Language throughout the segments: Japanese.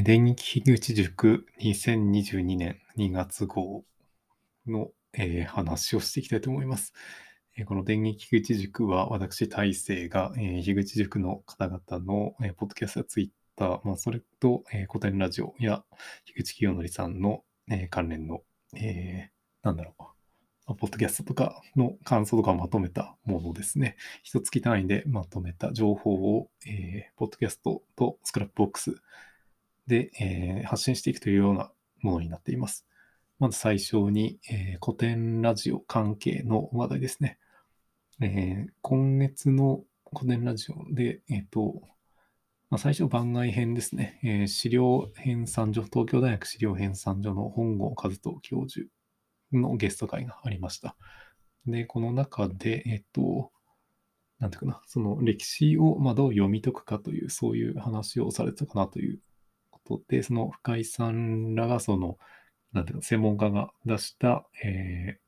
電撃樋口塾2022年2月号の、えー話をしていきたいと思います。えーこの電撃樋口塾は私、大成が、えー樋口塾の方々の、えーポッドキャストやツイッター、まあ、それと、えーコテンラジオや樋口聖典さんの、えー関連の、えーなんだろう、ポッドキャストとかの感想とかをまとめたものですね。一月単位でまとめた情報を、えーポッドキャストと Scrapboxで、えー発信していくというようなものになっています。まず最初に、えー古典ラジオ関係の話題ですね。えー今月の古典ラジオで、えっ、と、まあ、最初番外編ですね、えー資料編纂所、東京大学資料編纂所の本郷和人教授のゲスト会がありました。で、この中で、えっ、と、なんていうかな、その歴史をまあどう読み解くかという、そういう話をされたかなということで、その深井さんらがその、なんていうか、専門家が出した、えー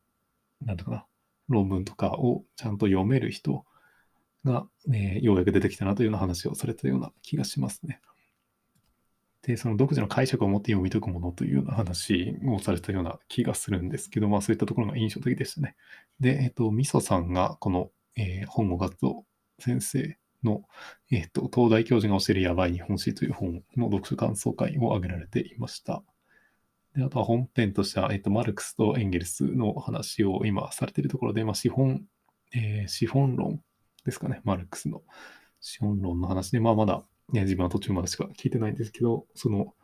なんていうかな、論文とかをちゃんと読める人が、えーようやく出てきたなというような話をされたような気がしますね。で、その独自の解釈を持って読み解くものというような話をされたような気がするんですけど、まあそういったところが印象的でしたね。で、えっ、と、みそさんがこの、えー本郷活動先生の、えっ、と、東大教授が教えるやばい日本史という本の読書感想会を挙げられていました。で、あとは本編としては、えっ、と、マルクスとエンゲルスの話を今されているところで、まあ資本、えー資本論ですかね、マルクスの資本論の話で、まあまだ、ね、自分は途中までしか聞いてないんですけど、その、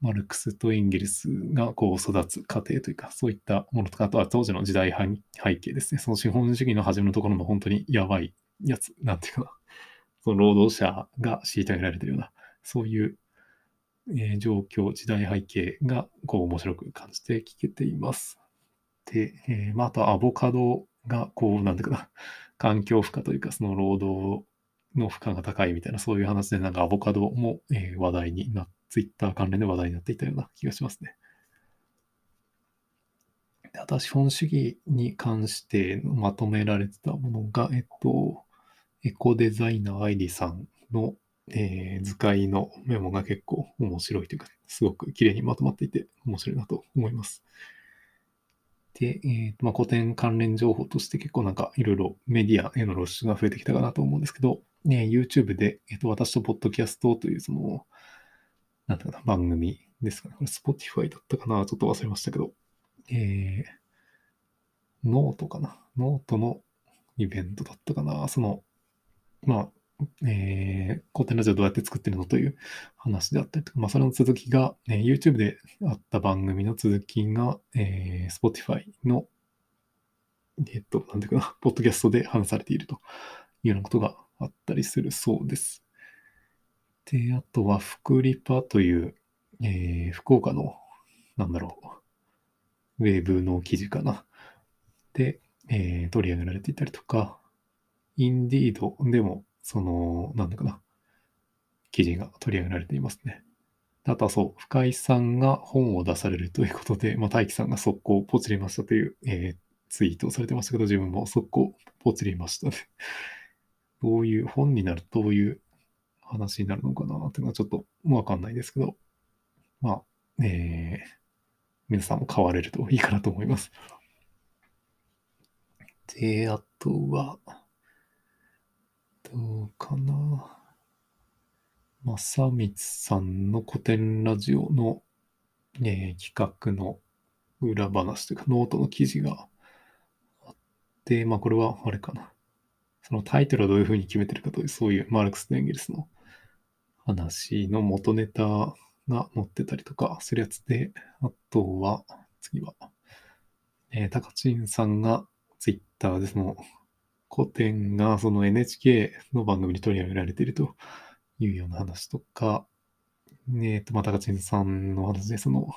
マルクスとエンゲルスがこう育つ過程というか、そういったものとか、あとは当時の時代背景ですね。その資本主義の始めのところの本当にやばいやつ、なんていうかな。その労働者が虐げられてるような、そういう、えー状況、時代背景がこう面白く感じて聞けています。で、えーまあ、あとアボカドがこう、なんていうかな、環境負荷というか、その労働の負荷が高いみたいな、そういう話で、なんかアボカドも、えー話題にな、ツイッター関連で話題になっていたような気がしますね。であとは資本主義に関してまとめられてたものが、えっと、エコデザイナー愛理さんの、えー図解のメモが結構面白いというか、すごく綺麗にまとまっていて面白いなと思います。で、えーまあ、古典関連情報として結構なんかいろいろメディアへの露出が増えてきたかなと思うんですけど、ね、YouTube で、えっと私とポッドキャストというその、なんていうかな、番組ですかね。これ Spotify だったかなちょっと忘れましたけど、えー、ノートかな？ノートのイベントだったかなその、まあ、えー、コテンラジオどうやって作ってるのという話であったりとか、まあ、それの続きが、えー YouTube であった番組の続きが、えー Spotify の、えっと、なんていうかな、ポッドキャストで話されているというようなことがあったりするそうです。で、あとは、福リパという、えー福岡の、なんだろう、ウェブの記事かな。で、えー取り上げられていたりとか、インディード？でも、その、なんだかな、記事が取り上げられていますね。あとはそう、深井さんが本を出されるということで、まあ、大輝さんが速攻ポチりましたという、えーツイートをされてましたけど、自分も速攻ポチりましたね。どういう、本になるとどういう話になるのかなっていうのはちょっとわかんないですけど、まあ、えー皆さんも買われるといいかなと思います。で、あとは、どうかな。正光さんの古典ラジオの、え企画の裏話というか、ノートの記事があって、まあこれはあれかな。そのタイトルをどういうふうに決めてるかという、そういうマルクスとエンゲルスの話の元ネタが載ってたりとかするやつで、あとは、次は、えー、タカチンさんがツイッターでその古典がその NHK の番組に取り上げられているというような話とか、えっと、まあ、タカチンさんの話で、その、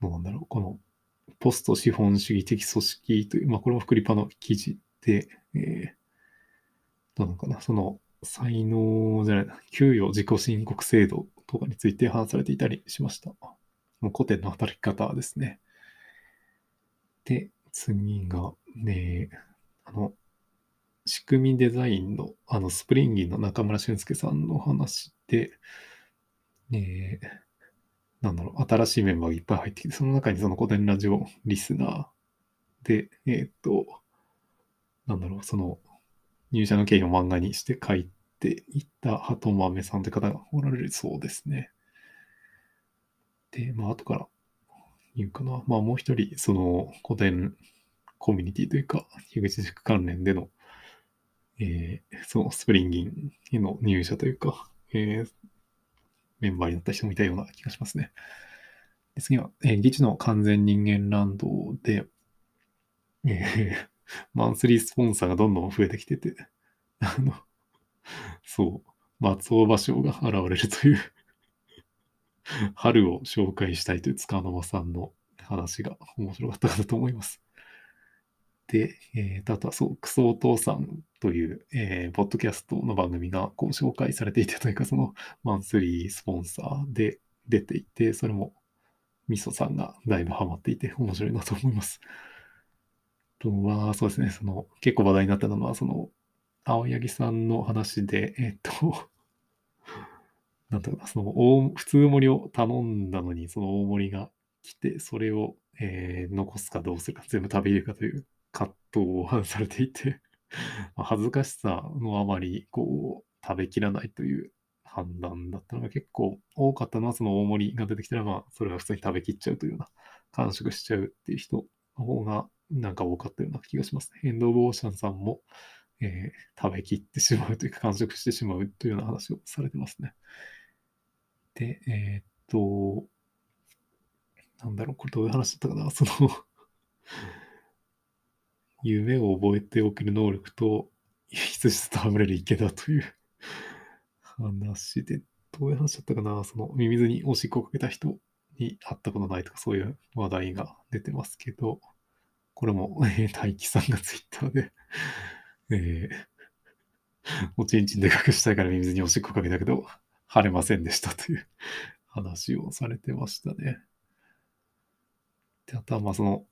どうなんだろう、この、ポスト資本主義的組織という、まあ、これもフクリパの記事で、えー、どうなのかな、その、才能じゃないな、給与自己申告制度とかについて話されていたりしました。もう古典の働き方ですね。で、次が、ね、あの、仕組みデザインの、あの、スプリンギンの中村俊介さんの話で、えー、なんだろう、新しいメンバーがいっぱい入ってきて、その中にその古典ラジオリスナーで、えー、っと、なんだろう、その入社の経緯を漫画にして書いていった鳩豆さんという方がおられるそうですね。で、まあ、後から言うかな。まあ、もう一人、その古典コミュニティというか、樋口塾関連での、えー、そのスプリンギンへの入社というか、えー、メンバーになった人もいたような気がしますね。で次は、えー、議事の完全人間ランドで、えー、マンスリースポンサーがどんどん増えてきてて、あの、そう、松尾芭蕉が現れるという春を紹介したいという塚の間さんの話が面白かったかと思います。で、えー、あとはそう、クソお父さんという、えー、ポッドキャストの番組がこう紹介されていてというか、そのマンスリースポンサーで出ていて、それもみそさんがだいぶハマっていて面白いなと思います。とは、そうですね、その結構話題になったのは、その青柳さんの話で、えっと、なんだろうな、その大、普通盛りを頼んだのに、その大盛りが来て、それを、えー、残すかどうするか、全部食べれるかという葛藤をされていて 恥ずかしさのあまり、こう、食べきらないという判断だったのが結構多かったのは、その大盛りが出てきたら、まあ、それは普通に食べきっちゃうというような、完食しちゃうっていう人の方が、なんか多かったような気がしますね。エンド・オブ・オーシャンさんも、えー、食べきってしまうというか、完食してしまうというような話をされてますね。で、えー、っと、なんだろう、これどういう話だったかな、その夢を覚えておける能力と、羊と戯れる池だという。話で、どういう話だったかな、そのミミズにおしっこをかけた人に会ったことないとか、そういう話題が出てますけど、これも、えー、大輝さんがツイッターで。えー、おちんちんで隠したいからミミズにおしっこかけたけど、晴れませんでしたという話をされてましたね。で、あとはまあその、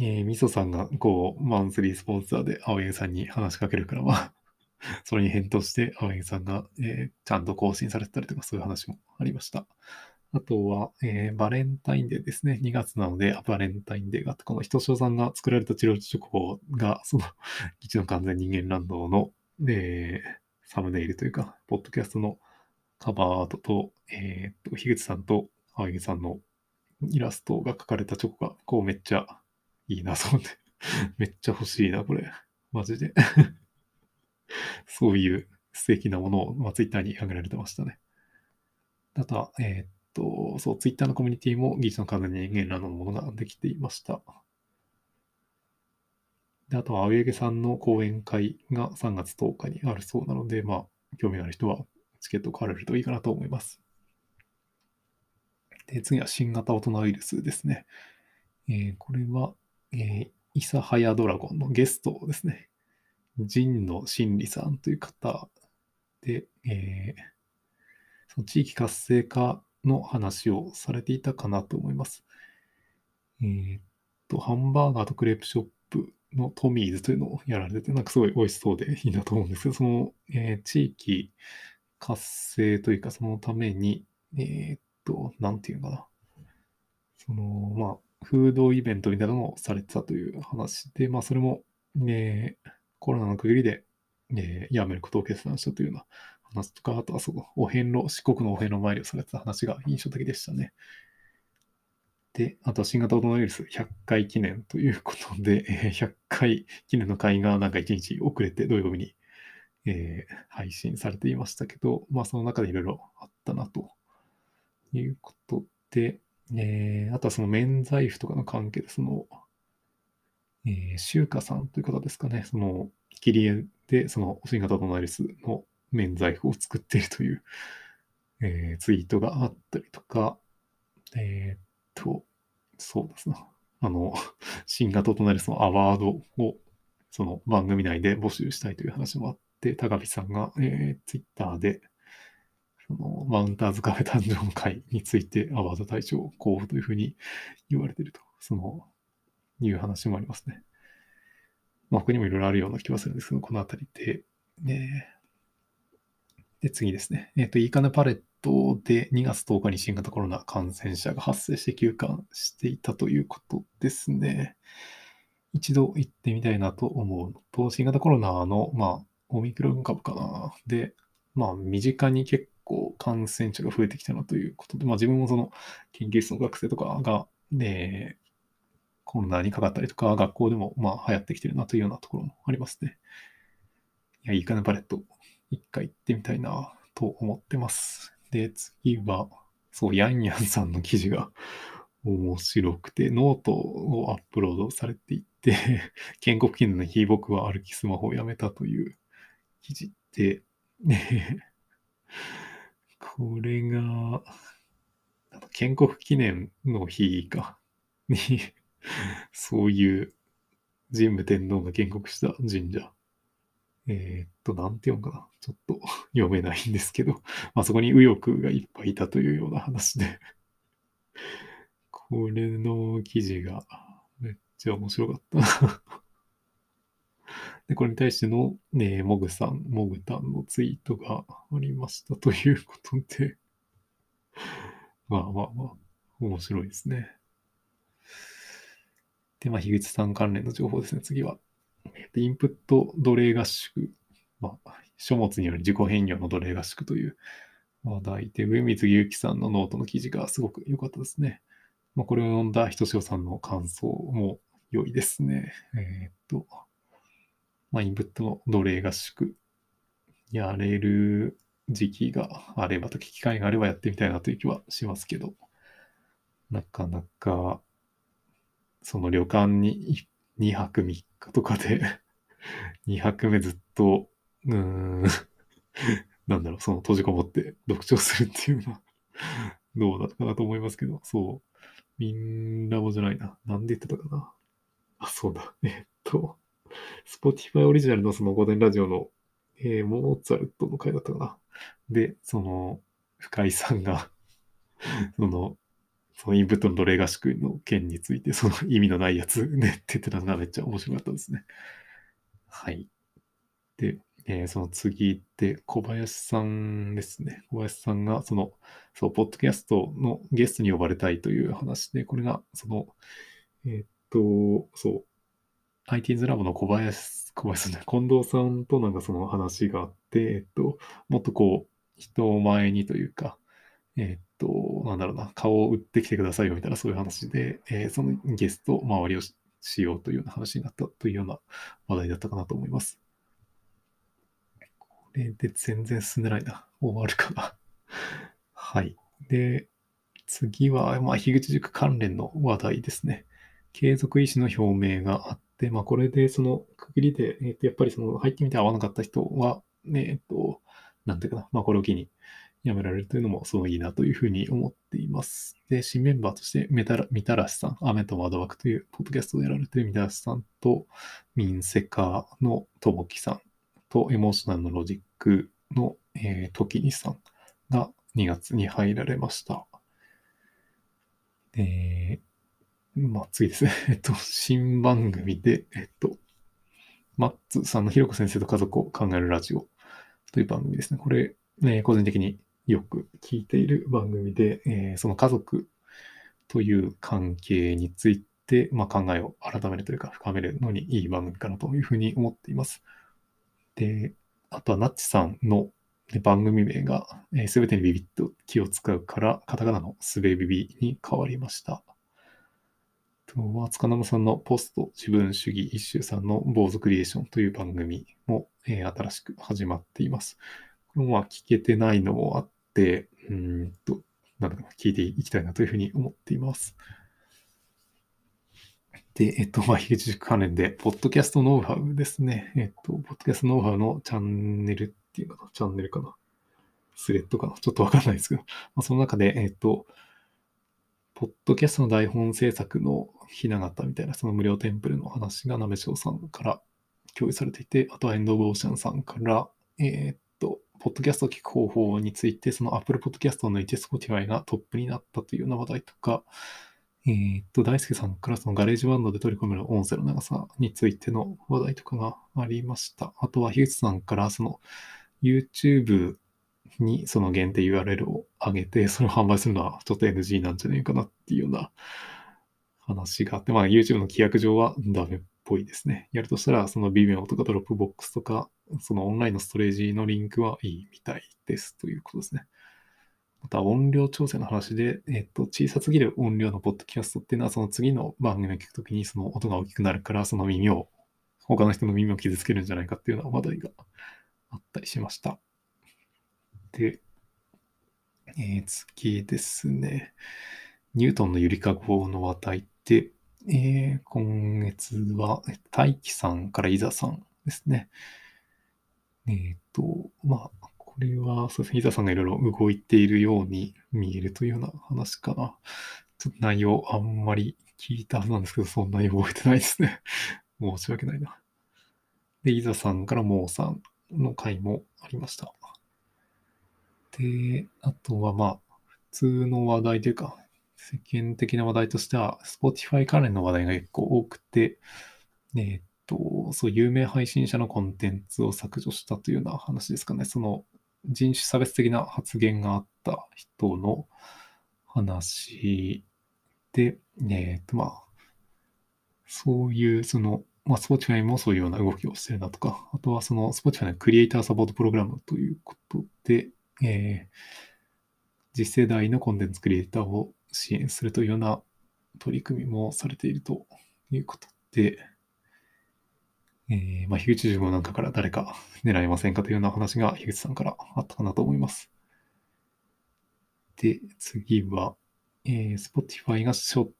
えー、みそさんがこう、マンスリースポンサーで青柳さんに話しかけるからまあ それに返答して青柳さんが、えー、ちゃんと更新されてたりとかそういう話もありました。あとは、えー、バレンタインデーですね。2月なので、バレンタインデーがあって、このひとしおさんが作られた治療チョコが、その、一の完全人間ランドの、えー、サムネイルというか、ポッドキャストのカバーアートと、えー、っと、樋口さんと青柳さんのイラストが描かれたチョコが、こうめっちゃいいな、そうね。めっちゃ欲しいな、これ。マジで そういう素敵なものを、まあ、ツイッターに上げられてましたね。あとは、えー、っと、そう、ツイッターのコミュニティも技術の数に人間らのものができていました。であとは、青柳さんの講演会が3月10日にあるそうなので、まあ、興味のある人はチケットを買われるといいかなと思います。で、次は新型大人ウイルスですね。えー、これは、えー、イサハヤドラゴンのゲストですね。神野真理さんという方で、えー、その地域活性化の話をされていたかなと思います。えー、っと、ハンバーガーとクレープショップのトミーズというのをやられてて、なんかすごい美味しそうでいいなと思うんですけど、その、えー、地域活性というか、そのために、えー、っと、なんていうのかな。その、まあ、フードイベントみたいなのをされてたという話で、まあ、それも、えー、コロナの区切りで、えー、やめることを決断したというような話とか、あとはそのお遍路、四国のお遍路参りをされてた話が印象的でしたね。で、あとは新型コロナウイルス100回記念ということで、えー、100回記念の会がなんか1日遅れて土曜日に、えー、配信されていましたけど、まあその中でいろいろあったなということで、えー、あとはその免罪符とかの関係で、その、えー、シュウカさんという方ですかね、その、切り絵で、その新型コロナウイルスの免罪符を作っているという、えー、ツイートがあったりとか、えー、っと、そうですね。あの、新型コロナウイルスのアワードを、その番組内で募集したいという話もあって、高木さんが、えー、ツイッターで、そのマウンターズカフェ誕生会についてアワード大賞候補というふうに言われていると、その、いう話もありますね。まあ、他にもいろいろあるような気はするんですけど、このあたりで、ね、で、次ですね。えっ、と、いいかねパレットで2月10日に新型コロナ感染者が発生して休館していたということですね。一度行ってみたいなと思うと、新型コロナの、まあ、オミクロン株かな。で、まあ、身近に結構感染者が増えてきたなということで、まあ、自分もその研究室の学生とかが、ね、コロナにかかったりとか、学校でもまあ流行ってきてるなというようなところもありますね。いや、いいかな、パレット。一回行ってみたいなと思ってます。で、次は、そう、ヤンヤンさんの記事が 面白くて、ノートをアップロードされていて、建国記念の日、僕は歩きスマホをやめたという記事で、ね、これが、建国記念の日か、に、そういう神武天皇が建国した神社。えー、っと、なんて読むかな。ちょっと 読めないんですけど、まあそこに右翼がいっぱいいたというような話で。これの記事がめっちゃ面白かったで、これに対しての、ね、モグさん、モグタンのツイートがありました ということで まあまあまあ、面白いですね。で、まあ、樋口さん関連の情報ですね、次は。インプット奴隷合宿、まあ、書物による自己変容の奴隷合宿という話題で、上水祐樹さんのノートの記事がすごく良かったですね。まあ、これを読んだひとしおさんの感想も良いですね。えー、っと、まあ、インプットの奴隷合宿、やれる時期があればと、機会があればやってみたいなという気はしますけど、なかなか、その旅館に2泊3日とかで2泊目ずっと、うーん、なんだろう、その閉じこもって読書するっていうのはどうだったかなと思いますけど、そう。みんなもじゃないな。なんで言ってたかな。あ、そうだ。えっと、Spotify オリジナルのその午前ラジオの、えー、モーツァルトの回だったかな。で、その、深井さんが その、そのインプットの奴隷合宿の件について、その意味のないやつ ねって言ってたのがめっちゃ面白かったですね。はい。で、えー、その次で小林さんですね。小林さんが、その、そう、ポッドキャストのゲストに呼ばれたいという話で、これが、その、えー、っと、そう、IT's ラボの小林、小林さんね、近藤さんとなんかその話があって、えっと、もっとこう、人前にというか、えっと、なんだろうな、顔を売ってきてくださいよみたいなそういう話で、えー、そのゲスト周りをしようというような話になったというような話題だったかなと思います。これで全然進んでないな。終わるかな。はい。で、次は、まあ、樋口塾関連の話題ですね。継続意思の表明があって、まあ、これでその区切りで、えー、とやっぱりその入ってみて合わなかった人は、ね、えっ、と、なんていうかな、まあ、これを機に、やめられるというのもすごいいいなというふうに思っています。で、新メンバーとしてメタラ、みたらしさん、雨と窓枠というポッドキャストをやられているみたらしさんと、ミンセカのともきさんと、エモーショナルのロジックの、えー、トキニさんが2月に入られました。えー、まあ次ですね。えっと、新番組で、えっと、マッツさんのひろこ先生と家族を考えるラジオという番組ですね。これ、ね、個人的によく聞いている番組で、えー、その家族という関係について、まあ、考えを改めるというか深めるのにいい番組かなというふうに思っています。で、あとはナッチさんの番組名がすべ、えー、てにビビッと気を使うから、カタカナのすべビビに変わりました。とは、塚生さんのポスト自分主義一周さんの坊主クリエーションという番組も、えー、新しく始まっています。これもまあ聞けてないのもあって、うんと、なんだろう、聞いていきたいなというふうに思っています。で、えっと、まあ、樋口塾関連で、ポッドキャストノウハウですね。えっと、ポッドキャストノウハウのチャンネルっていうかな、チャンネルかな。スレッドかな。ちょっとわかんないですけど、まあ、その中で、えっと、ポッドキャストの台本制作のひな形みたいな、その無料テンプレの話がなめしょうさんから共有されていて、あとはエンド・オブ・オーシャンさんから、えー、っポッドキャストを聞く方法について、その Apple Podcast を抜いて Spotify がトップになったというような話題とか、えー、っと、大輔さんからその GarageBand で取り込める音声の長さについての話題とかがありました。あとは、樋口さんからその YouTube にその限定 URL を上げて、それを販売するのはちょっと NG なんじゃないかなっていうような話があって、まあ YouTube の規約上はダメっぽいですね。やるとしたら、その Vimeo とか Dropbox とか、そのオンラインのストレージのリンクはいいみたいですということですね。また音量調整の話で、えっと、小さすぎる音量のポッドキャストっていうのは、その次の番組を聞くときにその音が大きくなるから、その耳を、他の人の耳を傷つけるんじゃないかっていうような話題があったりしました。で、えー、次ですね。ニュートンのゆりかごの話題て、えー、今月は、大輝さんから伊沢さんですね。えっ、ー、と、まあ、これは、そうですね、伊沢さんがいろいろ動いているように見えるというような話かな。ちょっと内容あんまり聞いたはずなんですけど、そんなに覚えてないですね。申し訳ないな。で、伊沢さんからモーさんの回もありました。で、あとはまあ、普通の話題というか、世間的な話題としては、Spotify 関連の話題が結構多くて、えー、っと、そう、有名配信者のコンテンツを削除したというような話ですかね。その人種差別的な発言があった人の話で、えー、っと、まあ、そういう、その、まあ、Spotify もそういうような動きをしてるなとか、あとはその Spotify のクリエイターサポートプログラムということで、えー、次世代のコンテンツクリエイターを支援するというような取り組みもされているということで、えー、まあ、樋口塾なんかから誰か狙いませんかというような話が樋口さんからあったかなと思います。で、次は、えー、Spotify が書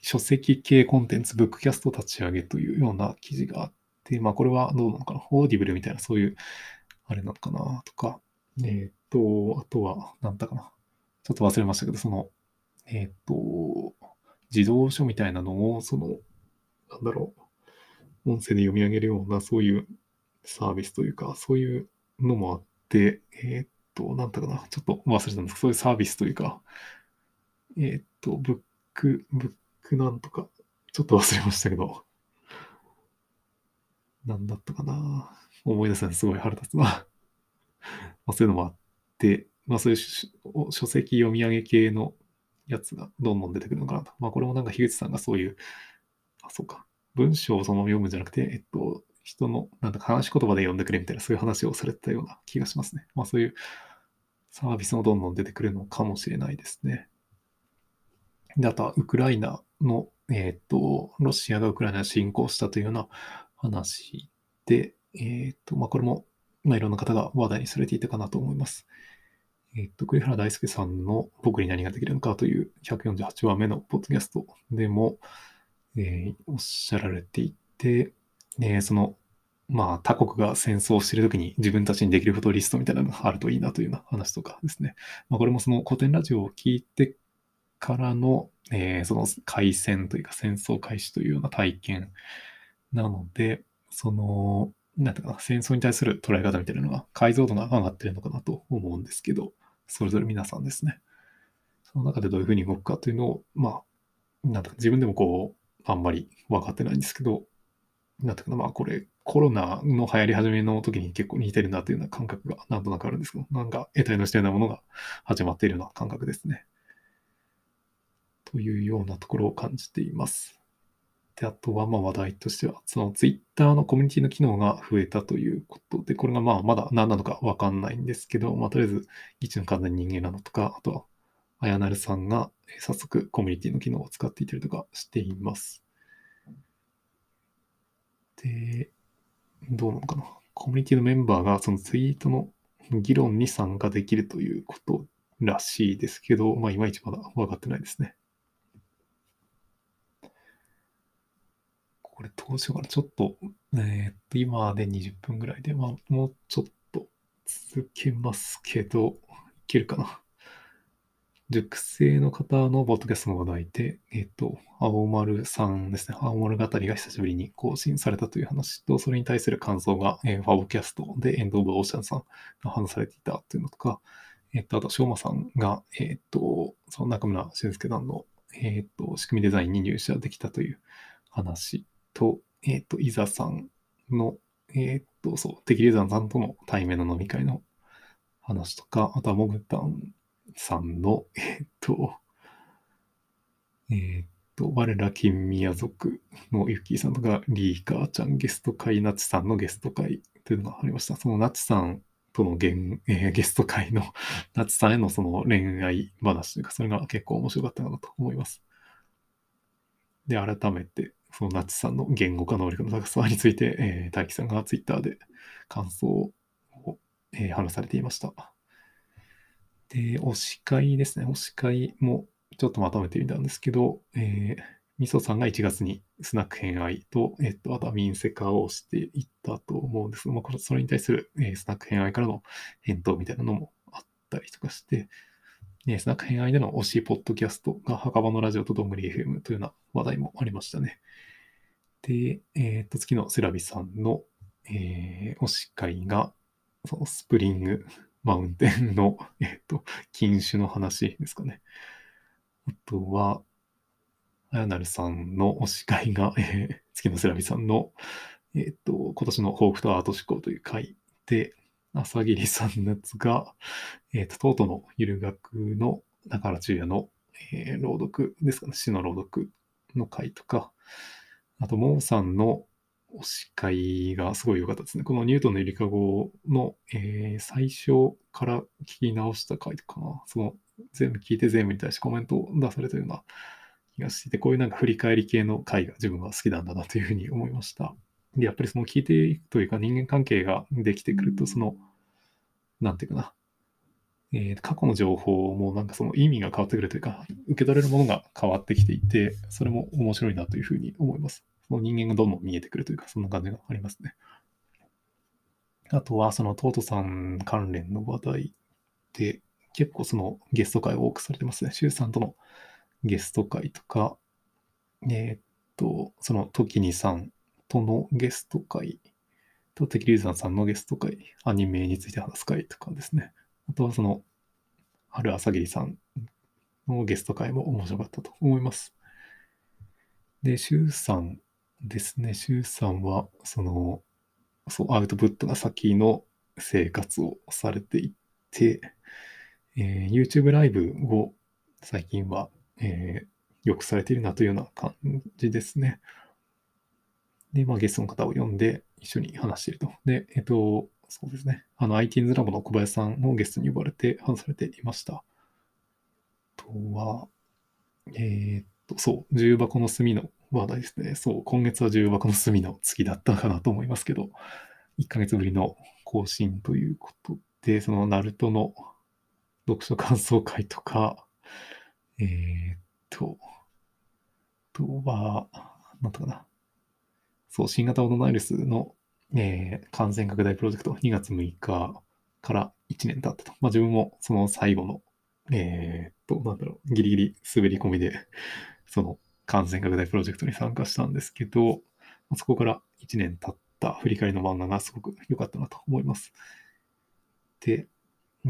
書籍系コンテンツ、ブックキャスト立ち上げというような記事があって、まあこれはどうなのかな、 Audible みたいなそういう、あれなのかなとか、えっ、と、あとは、なんだかな。ちょっと忘れましたけど、その、えっ、と、児童書みたいなのを、その、なんだろう、音声で読み上げるような、そういうサービスというか、そういうのもあって、えっ、と、なんだかな、ちょっと忘れたんですけど、そういうサービスというか、えっ、と、ブック、ブックなんとか、ちょっと忘れましたけど、なんだったかな。思い出せない。すごい腹立つな。まあ、そういうのもあって、まあそういう書籍読み上げ系のやつがどんどん出てくるのかなと。まあこれもなんか樋口さんがそういう、あ、そうか。文章をそのまま読むんじゃなくて、えっと、人の、なんだか話し言葉で読んでくれみたいな、そういう話をされてたような気がしますね。まあそういうサービスもどんどん出てくるのかもしれないですね。で、あとはウクライナの、えっ、と、ロシアがウクライナに侵攻したというような話で、えっ、と、まあこれもまあ、いろんな方が話題にされていたかなと思います。えっと、栗原大輔さんの僕に何ができるのかという148話目のポッドキャストでも、えー、おっしゃられていて、えー、その、まあ、他国が戦争をしているときに自分たちにできることリストみたいなのがあるといいなというような話とかですね。まあ、これもその古典ラジオを聞いてからの、えー、その開戦というか戦争開始というような体験なので、その、なんていうかな、戦争に対する捉え方みたいなのが解像度が上がってるのかなと思うんですけど、それぞれ皆さんですね。その中でどういうふうに動くかというのを、まあ、なんか自分でもこう、あんまり分かってないんですけど、なんていうかな、まあこれ、コロナの流行り始めの時に結構似てるなというような感覚がなんとなくあるんですけど、なんか得体のしたようなものが始まっているような感覚ですね。というようなところを感じています。で、あとはまあ話題としては、そのツイッターのコミュニティの機能が増えたということで、これがまあまだ何なのかわかんないんですけど、まあとりあえず、議長の完全人間なのとか、あとは、あやなるさんが早速コミュニティの機能を使っていたりとかしています。で、どうなのかな。コミュニティのメンバーがそのツイートの議論に参加できるということらしいですけど、まあいまいちまだ分かってないですね。これどうしようかな。ちょっと、えー、っと、今で20分ぐらいで、まあ、もうちょっと続けますけど、いけるかな。熟成の方のボットキャストの話題で、えっ、と、青丸さんですね。青丸語りが久しぶりに更新されたという話と、それに対する感想が、えー、ファボキャストでエンド・オブ・オーシャンさんが話されていたというのとか、えっ、と、あと、しょうまさんが、えっ、と、その中村俊介さんの、えっ、と、仕組みデザインに入社できたという話と、えっ、ー、と、伊沢さんの、えっ、ー、と、そう、テキリザンさんとの対面の飲み会の話とか、あとはモグタンさんの、えっと、え、っと、我ら金宮族のユッキーさんとか、リーカーちゃんゲスト会、ナチさんのゲスト会というのがありました。そのナチさんとのゲ,、えー、ゲスト会の ナチさんへのその恋愛話というか、それが結構面白かったなと思います。で、改めて、そのナチさんの言語化能力の高さについて、えー、大輝さんがツイッターで感想を、えー、話されていました。で、推し会ですね。推し会もちょっとまとめてみたんですけど、えー、みそさんが1月にスナック偏愛と、えっと、あとはミンセカをしていったと思うんですが、まあ、それに対する、えー、スナック偏愛からの返答みたいなのもあったりとかして、えー、スナック偏愛での推しポッドキャストが墓場のラジオとどんぐり FM というような話題もありましたね。で、えっ、と、次のセラビさんの、えー、推し会が、そのスプリングマウンテンの、えっ、と、禁酒の話ですかね。あとは、あやなるさんの推し会が、えー、月のセラビさんの、えっ、と、今年の抱負とアート思考という回で、朝霧さんのやつが、えっ、ー、と、トートのゆる学の中原中也の、えー、朗読ですかね、詩の朗読の回とか、あと、モーさんの推し会がすごい良かったですね。このニュートンのゆりかごの、えー、最初から聞き直した回とかな、その全部聞いて全部に対してコメントを出されたような気がしてて、こういうなんか振り返り系の回が自分は好きなんだなというふうに思いました。で、やっぱりその聞いていくというか人間関係ができてくると、その、なんていうかな、えー、過去の情報もなんかその意味が変わってくるというか、受け取れるものが変わってきていて、それも面白いなというふうに思います。その人間がどんどん見えてくるというか、そんな感じがありますね。あとは、そのトートさん関連の話題で、結構そのゲスト会を多くされてますね。シュウさんとのゲスト会とか、えー、っと、その時にさんとのゲスト会と、テキリュウザンさんのゲスト会、アニメについて話す会とかですね。あとはその、春朝霧さんのゲスト会も面白かったと思います。で、シュウさんですね。シュウさんは、その、そう、アウトプットが先の生活をされていて、えー、YouTube ライブを最近は、えー、よくされているなというような感じですね。で、まあ、ゲストの方を呼んで一緒に話していると。で、えっ、と、そうですね。あの、IT's ラボの小林さんもゲストに呼ばれて話されていました。あとは、えっ、と、そう、重箱の隅の話題ですね。そう、今月は重箱の隅の月だったかなと思いますけど、1ヶ月ぶりの更新ということで、その、ナルトの読書感想会とか、えー、っと、あとは、なんとかな。そう、新型コロナウイルスの、えー、感染拡大プロジェクト、2月6日から1年経ったと。まあ自分もその最後の、えー、っと、なんだろう、ギリギリ滑り込みで、その感染拡大プロジェクトに参加したんですけど、そこから1年経った振り返りの漫画がすごく良かったなと思います。で、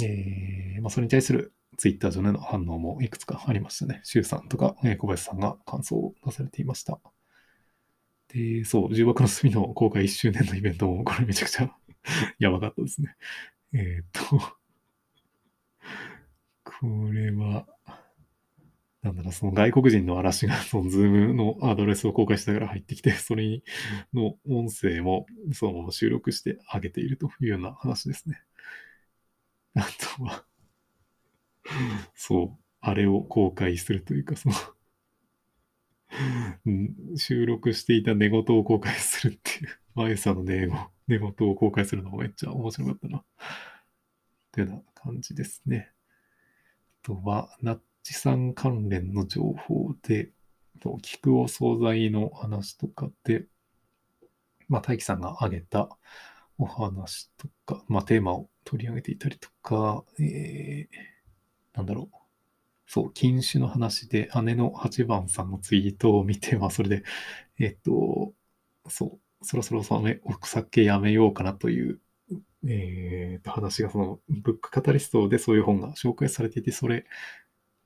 えー、まあ、それに対するツイッター上での反応もいくつかありましたね。周さんとか、えー、小林さんが感想を出されていました。で、そう、重箱の隅の公開1周年のイベントも、これめちゃくちゃ やばかったですね。えー、っとこれは、なんだろう、その外国人の嵐が、その Zoom のアドレスを公開しながら入ってきて、それの音声もそのまま収録してあげているというような話ですね。あとはそう、あれを公開するというか、その収録していた寝言を公開するっていう、マユさんの寝言寝言を公開するのもめっちゃ面白かったな。というような感じですね。あとは、ナッチさん関連の情報で、菊お惣菜の話とかで、まあ、大輝さんが挙げたお話とか、まあ、テーマを取り上げていたりとか、えー、なんだろう。そう、禁酒の話で、姉の8番さんのツイートを見て、まあ、それで、えっと、そう、そろそろそのお酒やめようかなという、えー、と話が、その、ブックカタリストでそういう本が紹介されていて、それ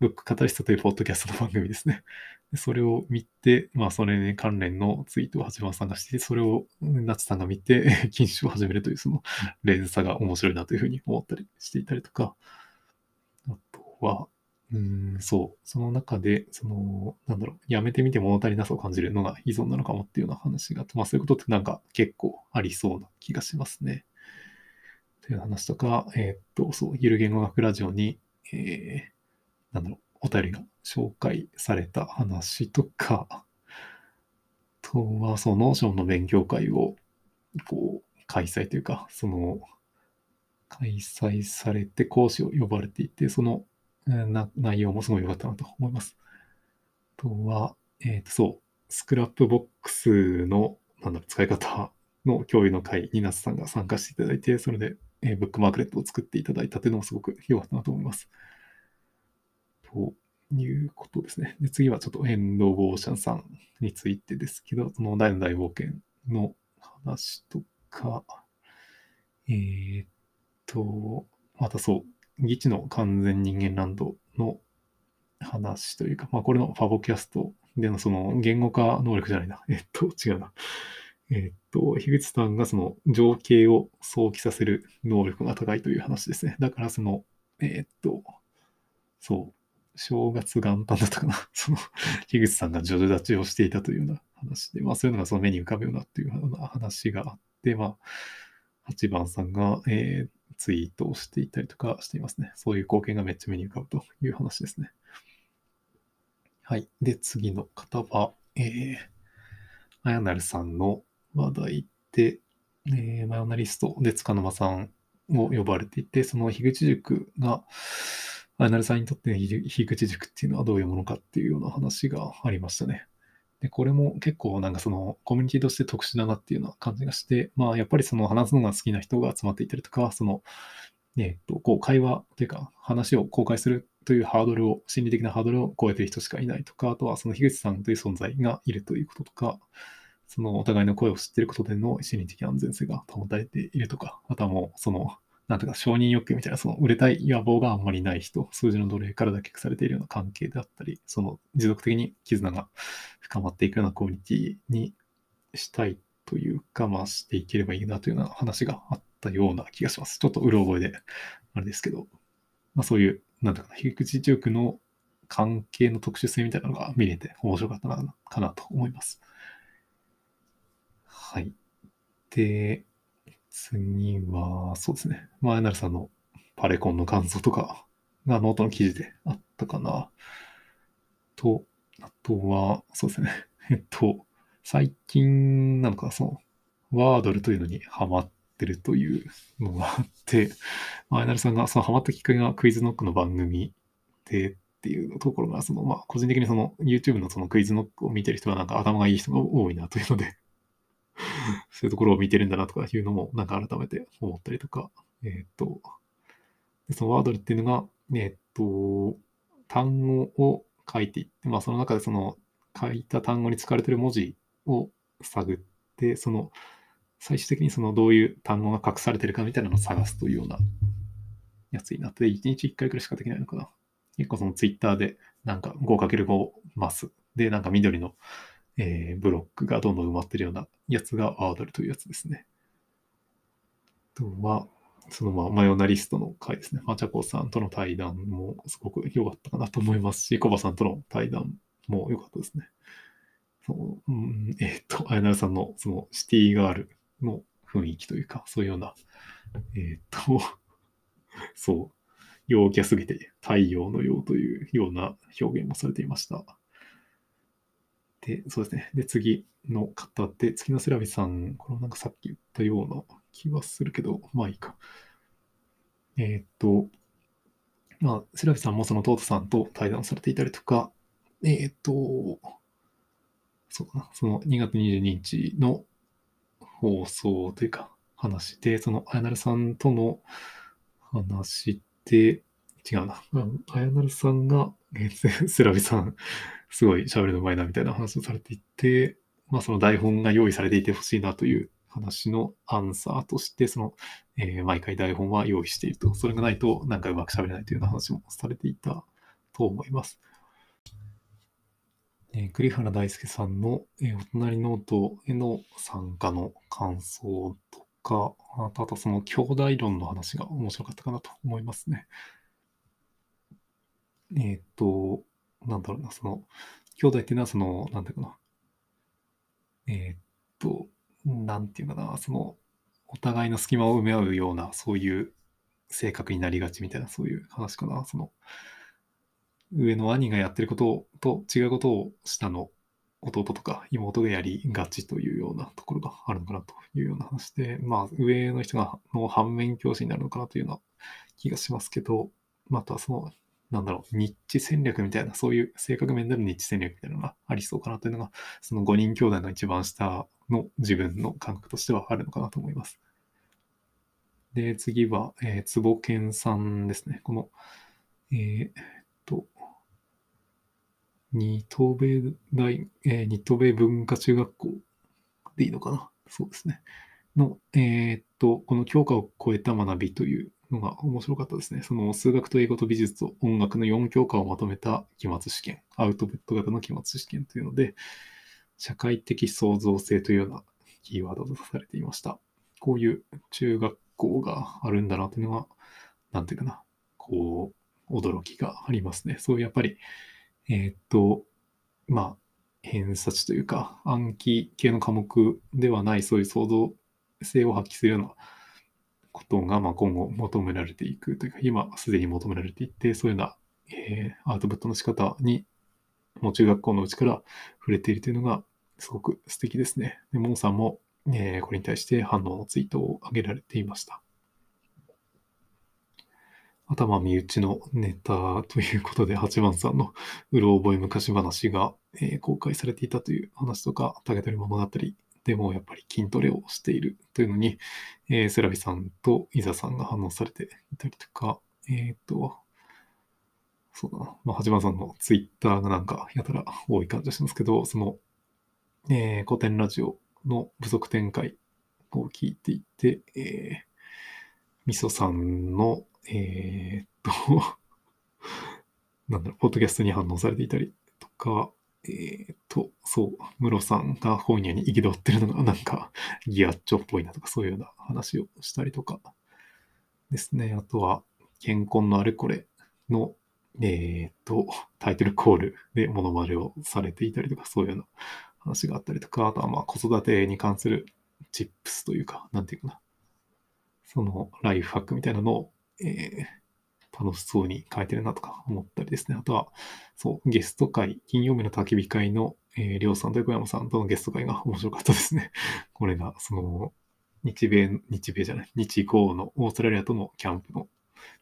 ブックカタリストというポッドキャストの番組ですね。それを見て、まあ、それに関連のツイートを八番さんがして、それを夏さんが見て、禁酒を始めるという、その連鎖が面白いなというふうに思ったりしていたりとか、あとは、うん、そう、その中で、その、なんだろう、やめてみて物足りなさを感じるのが依存なのかもっていうような話があって、まあそういうことってなんか結構ありそうな気がしますね。という話とか、えー、っと、そう、ゆる言語学ラジオに、えー、なんだろう、お便りが紹介された話とか、とは、そのションの勉強会を、こう、開催というか、その、開催されて講師を呼ばれていて、そのな内容もすごい良かったなと思います。あとは、えっ、ー、と、そう、スクラップボックスの、なんだろ、使い方の共有の会にナスさんが参加していただいて、それで、えー、ブックマークレットを作っていただいたというのもすごく良かったなと思います。ということですね。で次はちょっとエンド・ウォーシャンさんについてですけど、その大の大冒険の話とか、えー、っと、またそう、議地の完全人間ランドの話というか、まあこれのファボキャストでのその言語化能力じゃないな。えっと、違うな。えっと、樋口さんがその情景を想起させる能力が高いという話ですね。だからその、えっと、そう、正月元旦だったかな。その、樋口さんがジョジョ立ちをしていたというような話で、まあそういうのがその目に浮かぶようなっていうような話があって、まあ、8番さんが、えー、ツイートをしていたりとかしていますね。そういう光景がめっちゃ目に浮かぶという話ですね。はい。で、次の方は、えー、あやなるさんの話題で、えー、マヨナリストで塚沼さんを呼ばれていて、その樋口塾が、あやなるさんにとって樋口塾っていうのはどういうものかっていうような話がありましたね。で、これも結構なんかそのコミュニティとして特殊だなっていうような感じがして、まあやっぱりその話すのが好きな人が集まっていたりとか、その、えっと、こう会話というか話を公開するというハードルを、心理的なハードルを超えてる人しかいないとか、あとはその樋口さんという存在がいるということとか、そのお互いの声を知っていることでの心理的安全性が保たれているとか、あとはもうそのなんていうか承認欲求みたいな、その売れたい野望があんまりない人、数字の奴隷から脱却されているような関係であったり、その持続的に絆が深まっていくようなコミュニティにしたいというか、まあしていければいいなというような話があったような気がします。ちょっとうろ覚えであれですけど、まあそういう、なんていうかな、樋口塾の関係の特殊性みたいなのが見れて面白かったな、かなと思います。はい。で、次は、そうですね。前成さんのパレコンの感想とかがノートの記事であったかな。と、あとは、そうですね。えっと、最近なのか、その、ワードルというのにハマってるというのがあって、前成さんがそのハマったきっかけがクイズノックの番組でっていうところが、その、まあ、個人的にその YouTube のそのクイズノックを見てる人はなんか頭がいい人が多いなというので そういうところを見てるんだなとかいうのも、なんか改めて思ったりとか、えっ、ー、と、そのワードルっていうのが、えっ、ー、と、単語を書いていって、まあその中でその書いた単語に使われてる文字を探って、その最終的にそのどういう単語が隠されてるかみたいなのを探すというようなやつになって、1日1回くらいしかできないのかな。結構そのツイッターでなんか 5×5 マスでなんか緑のえー、ブロックがどんどん埋まってるようなやつがワードルというやつですね。あとは、そのまあマヨナリストの回ですね。マチャコさんとの対談もすごく良かったかなと思いますし、コバさんとの対談も良かったですね。そううん、えっ、と、あやなるさんのそのシティガールの雰囲気というか、そういうような、えっ、と、そう、陽キャすぎて太陽のようというような表現もされていました。で、そうですね。で、次の方で、次のセラビさん、これなんかさっき言ったような気はするけど、まあいいか。えー、っと、まあ、セラビさんもそのトートさんと対談されていたりとか、えー、っと、そうだな、その2月22日の放送というか話で、そのあやなるさんとの話で、違うな、あやなるさんが、セラビさんすごい喋るのうまいなみたいな話をされていて、まあその台本が用意されていてほしいなという話のアンサーとして、その、えー、毎回台本は用意していると。それがないとなんかうまく喋れないというような話もされていたと思います。えー、栗原大輔さんの、えー、お隣ノートへの参加の感想とか、あとあとその兄弟論の話が面白かったかなと思いますね。えっ、と、なんだろうな、その、兄弟っていうのはその、なんていうかな。えっ、と、なんていうかな、その、お互いの隙間を埋め合うような、そういう性格になりがちみたいな、そういう話かな。その、上の兄がやってることと違うことを下の弟とか妹がやりがちというようなところがあるのかなというような話で、まあ、上の人がの反面教師になるのかなというような気がしますけど、またその、なんだろう、ニッチ戦略みたいな、そういう性格面でのニッチ戦略みたいなのがありそうかなというのが、その5人兄弟の一番下の自分の感覚としてはあるのかなと思います。で、次は、えー、坪健さんですね。この、えー、っと、ニトベ大、えー、ニトベ文化中学校でいいのかな？そうですね。の、えー、っと、この教科を超えた学びというのが面白かったですね。その数学と英語と美術と音楽の4教科をまとめた期末試験、アウトプット型の期末試験というので、社会的創造性というようなキーワードとされていました。こういう中学校があるんだなというのは、なんていうかな、こう、驚きがありますね。そういうやっぱり、えー、っと、まあ、偏差値というか、暗記系の科目ではない、そういう創造性を発揮するようなことが、まあ、今後求められていくというか、今すでに求められていって、そういうような、えー、アウトプットの仕方に、もう中学校のうちから触れているというのが、すごく素敵ですね。で、モンさんも、えー、これに対して反応のツイートを上げられていました。頭身内のネタということで、八幡さんのうろ覚え昔話が、えー、公開されていたという話とか、竹取物語でもやっぱり筋トレをしているというのに、えー、セラビさんとイザさんが反応されていたりとか、えっ、と、そうだな、まあ、八幡さんのツイッターがなんかやたら多い感じがしますけど、その、えー、古典ラジオの不足展開を聞いていて、えー、みそさんのえー、っと なんだろう、ポッドキャストに反応されていたりとか、えー、っと、そう、ムロさんが本屋に憤ってるのが なんかギアッチョっぽいなとかそういうような話をしたりとかですね。あとは、健康のあれこれの、えー、っと、タイトルコールでモノマネをされていたりとか、そういうような話があったりとか、あとはまあ子育てに関するチップスというか、なんていうかな。そのライフハックみたいなのをえー、楽しそうに書いてるなとか思ったりですね。あとは、そう、ゲスト会、金曜日の焚き火会の、えー、りょうさんと横山さんとのゲスト会が面白かったですね。これが、その、日米、日米じゃない、日豪のオーストラリアとのキャンプの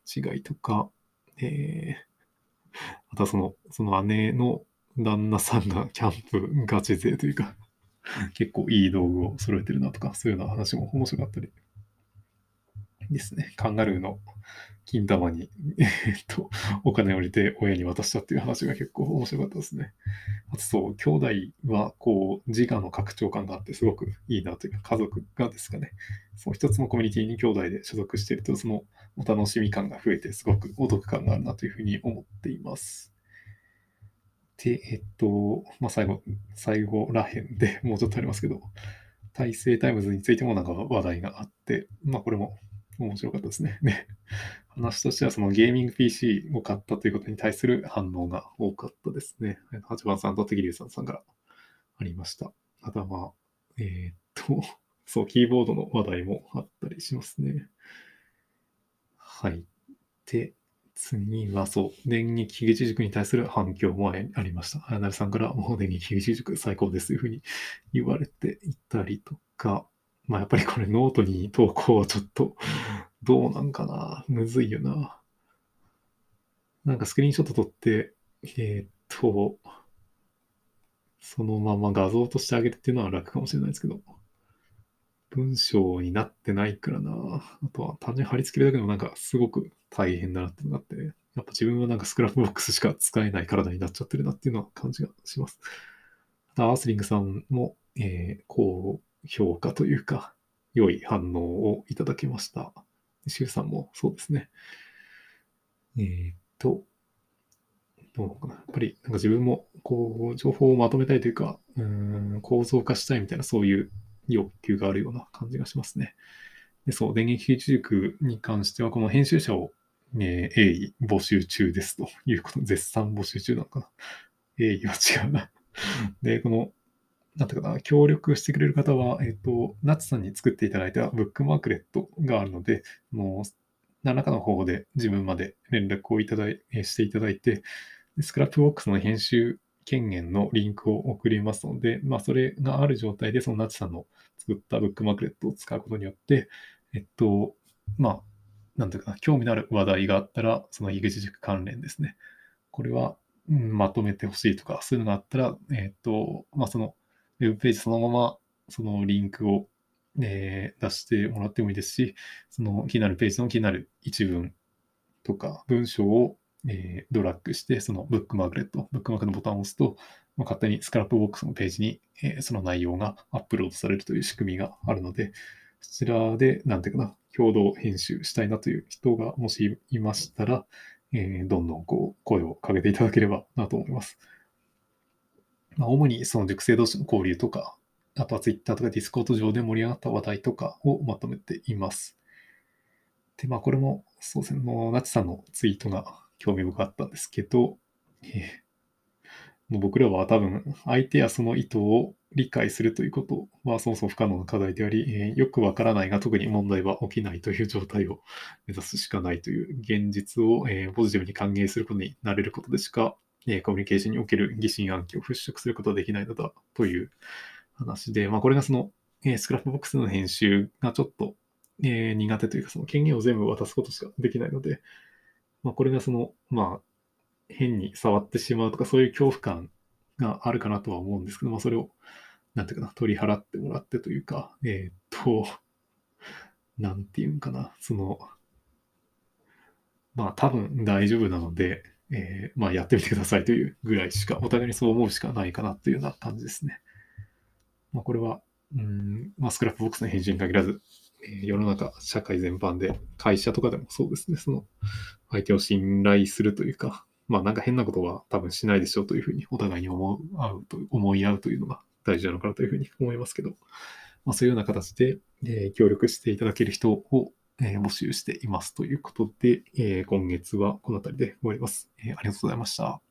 違いとか、えー、あとはその、その姉の旦那さんがキャンプガチ勢というか 結構いい道具を揃えてるなとか、そういうような話も面白かったりですね。カンガルーの金玉に、えっと、お金を入れて親に渡したっていう話が結構面白かったですね。あとそう、兄弟はこう、自我の拡張感があってすごくいいなというか、家族がですかね、その一つのコミュニティに兄弟で所属していると、そのお楽しみ感が増えて、すごくお得感があるなというふうに思っています。で、えっと、まあ、最後、最後らへんでもうちょっとありますけど、体制タイムズについてもなんか話題があって、まあこれも面白かったですね。で、話としてはそのゲーミング PC を買ったということに対する反応が多かったですね。八番さんとテギリュウさんさんからありました。あとはまあ、えー、っと、そう、キーボードの話題もあったりしますね。はい。で、次はそう、電撃樋口塾に対する反響もありました。早成さんからもう電撃樋口塾最高ですというふうに言われていたりとか、まあやっぱりこれノートに投稿はちょっとどうなんかな。むずいよな。なんかスクリーンショット撮って、えー、っと、そのまま画像としてあげてっていうのは楽かもしれないですけど、文章になってないからな。あとは単純に貼り付けるだけでもなんかすごく大変だなっていうのがあって、やっぱ自分はなんか Scrapbox しか使えない体になっちゃってるなっていうのは感じがします。あとアースリングさんも、えー、こう、評価というか、良い反応をいただきました。シュウさんもそうですね。えー、っと、どうかな。やっぱり、なんか自分も、こう、情報をまとめたいというか、うん、構造化したいみたいな、そういう欲求があるような感じがしますね。で、そう、電撃中塾に関しては、この編集者を、えー、鋭意募集中ですということ、絶賛募集中なのかな。鋭意は違うな。で、この、なんていうかな、協力してくれる方は、えっ、と、ナツさんに作っていただいたブックマークレットがあるので、もう、何らかの方法で自分まで連絡をいただいしていただいて、 Scrapbox の編集権限のリンクを送りますので、まあ、それがある状態で、そのナチさんの作ったブックマークレットを使うことによって、えっと、まあ、なんていうかな、興味のある話題があったら、その樋口塾関連ですね。これは、うん、まとめてほしいとか、そういうのがあったら、えっと、まあ、その、ウェブページそのまま、そのリンクを、えー、出してもらってもいいですし、その気になるページの気になる一文とか文章を、えー、ドラッグして、そのブックマークレット、ブックマークのボタンを押すと、まあ、勝手に Scrapbox のページに、えー、その内容がアップロードされるという仕組みがあるので、そちらで、なんていうかな、共同編集したいなという人がもしいましたら、えー、どんどんこう声をかけていただければなと思います。まあ、主にその塾生同士の交流とか、あとは Twitter とか Discord 上で盛り上がった話題とかをまとめています。で、まあこれも、そうですね、ナチさんのツイートが興味深かったんですけど、え、もう僕らは多分相手やその意図を理解するということはそもそも不可能な課題であり、えー、よくわからないが特に問題は起きないという状態を目指すしかないという現実を、えー、ポジティブに歓迎することになれることでしか、え、コミュニケーションにおける疑心暗鬼を払拭することはできないのだという話で、まあこれがその、え、スクラップボックスの編集がちょっと、え、苦手というかその権限を全部渡すことしかできないので、まあこれがその、まあ変に触ってしまうとかそういう恐怖感があるかなとは思うんですけど、まあ、それを、なんていうかな、取り払ってもらってというか、えー、っと、なんていうんかな、その、まあ、多分大丈夫なので、えー、まあ、やってみてくださいというぐらいしか、お互いにそう思うしかないかなというような感じですね。まあ、これは、うん、まあ、スクラップボックスの返事に限らず、えー、世の中、社会全般で、会社とかでもそうですね、その、相手を信頼するというか、まあなんか変なことは多分しないでしょうというふうにお互いに思う合うと思い合うというのが大事なのかなというふうに思いますけど、まあ、そういうような形で、えー、協力していただける人を、え、募集していますということで、え、今月はこの辺りで終わります、えありがとうございました。